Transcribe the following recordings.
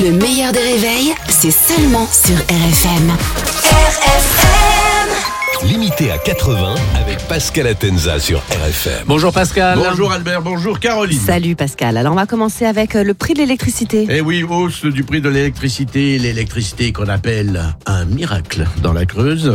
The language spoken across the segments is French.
Le meilleur des réveils, c'est seulement sur RFM. RFM Limité à 80 avec Pascal Atenza sur RFM. Bonjour Pascal. Bonjour Albert, bonjour Caroline. Salut Pascal. Alors on va commencer avec euh, le prix de l'électricité. Eh oui, hausse du prix de l'électricité, l'électricité qu'on appelle un miracle dans la Creuse.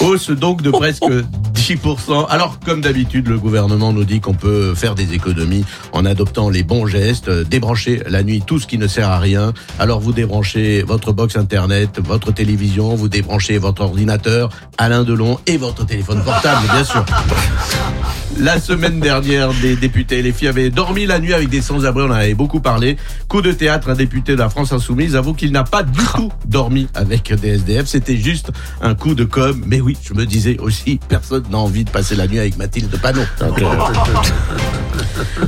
Hausse donc de presque 10%. Alors comme d'habitude, le gouvernement nous dit qu'on peut faire des économies en adoptant les bons gestes, débrancher la nuit tout ce qui ne sert à rien. Alors vous débranchez votre box internet, votre télévision, vous débranchez votre ordinateur, Alain Delon et votre téléphone portable, bien sûr. La semaine dernière, des députés les filles avaient dormi la nuit avec des sans-abri, on en avait beaucoup parlé. Coup de théâtre, un député de la France Insoumise avoue qu'il n'a pas du tout dormi avec des SDF, c'était juste un coup de com. Mais oui, je me disais aussi, personne envie de passer la nuit avec Mathilde Panot.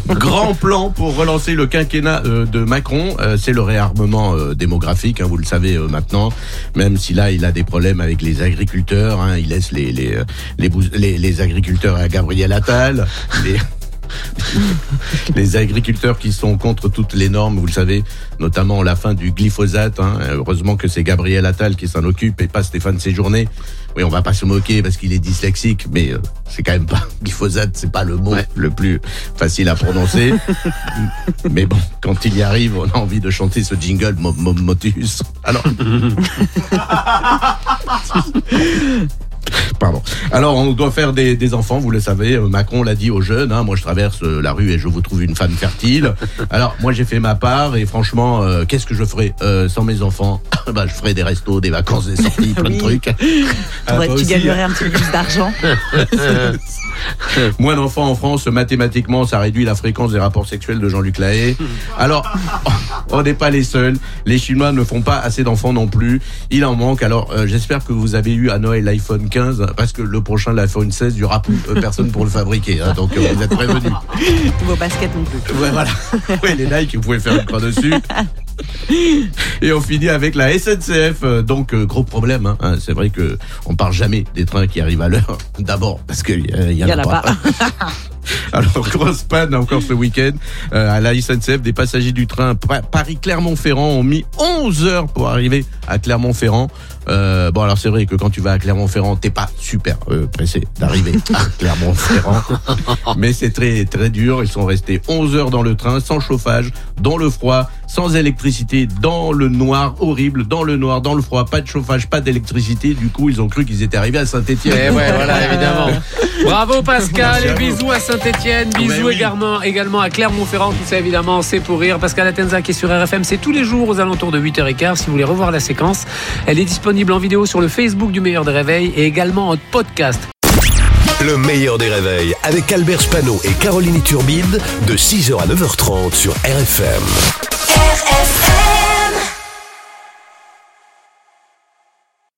Grand plan pour relancer le quinquennat euh, de Macron, euh, c'est le réarmement euh, démographique, hein, vous le savez maintenant, même si là il a des problèmes avec les agriculteurs, hein, il laisse les, les, les, bous- les, les agriculteurs à Gabriel Attal, les, les agriculteurs qui sont contre toutes les normes, vous le savez, notamment la fin du glyphosate. hein. Heureusement que c'est Gabriel Attal qui s'en occupe et pas Stéphane Séjourné. Oui, on va pas se moquer parce qu'il est dyslexique, mais euh, c'est quand même pas glyphosate, c'est pas le mot le plus facile à prononcer. mais bon, quand il y arrive, on a envie de chanter ce jingle Mo- Mo- Motus. Alors. Pardon. Alors, on doit faire des, des enfants, vous le savez. Euh, Macron l'a dit aux jeunes. hein, moi, je traverse euh, la rue et je vous trouve une femme fertile. Alors, moi, j'ai fait ma part et franchement, euh, qu'est-ce que je ferais euh, sans mes enfants? Bah, je ferais des restos, des vacances, des sorties, plein de Oui. trucs. Ah, tu aussi, gagnerais un petit peu plus d'argent. Moins d'enfants en France, mathématiquement, ça réduit la fréquence des rapports sexuels de Jean-Luc Lahaye. Alors, on n'est pas les seuls. Les Chinois ne font pas assez d'enfants non plus. Il en manque. Alors, euh, j'espère que vous avez eu à Noël l'iPhone 15, parce que le prochain, l'iPhone 16, il n'y aura plus euh, personne pour le fabriquer. hein. donc, euh, vous êtes prévenus. Vos baskets non plus. Ouais, voilà. Ouais, les Nike, vous pouvez faire une croix dessus. Et on finit avec la SNCF. euh, Donc, euh, gros problème. hein. Hein, C'est vrai que on parle jamais des trains qui arrivent à l'heure. D'abord, parce qu'il y, y en Y a en a pas. pas. Alors, grosse panne encore ce week-end euh, à la SNCF. Des passagers du train Pa- Paris-Clermont-Ferrand ont mis 11 heures pour arriver à Clermont-Ferrand. Euh, bon, alors c'est vrai que quand tu vas à Clermont-Ferrand, t'es pas super euh, pressé d'arriver à Clermont-Ferrand. Mais c'est très très dur. Ils sont restés 11 heures dans le train, sans chauffage, dans le froid, sans électricité, dans le noir, horrible, dans le noir, dans le froid, pas de chauffage, pas d'électricité. Du coup, ils ont cru qu'ils étaient arrivés à Saint-Étienne. Eh ouais, voilà, évidemment. Bravo Pascal, et bisous à Saint-Etienne, mais bisous oui. également, également à Clermont-Ferrand, tout ça évidemment, c'est pour rire. Pascal Atenza qui est sur RFM, c'est tous les jours aux alentours de 8h15. Si vous voulez revoir la séquence, elle est disponible en vidéo sur le Facebook du Meilleur des Réveils et également en podcast. Le meilleur des réveils avec Albert Spano et Caroline Turbide de 6h à 9h30 sur RFM. RFM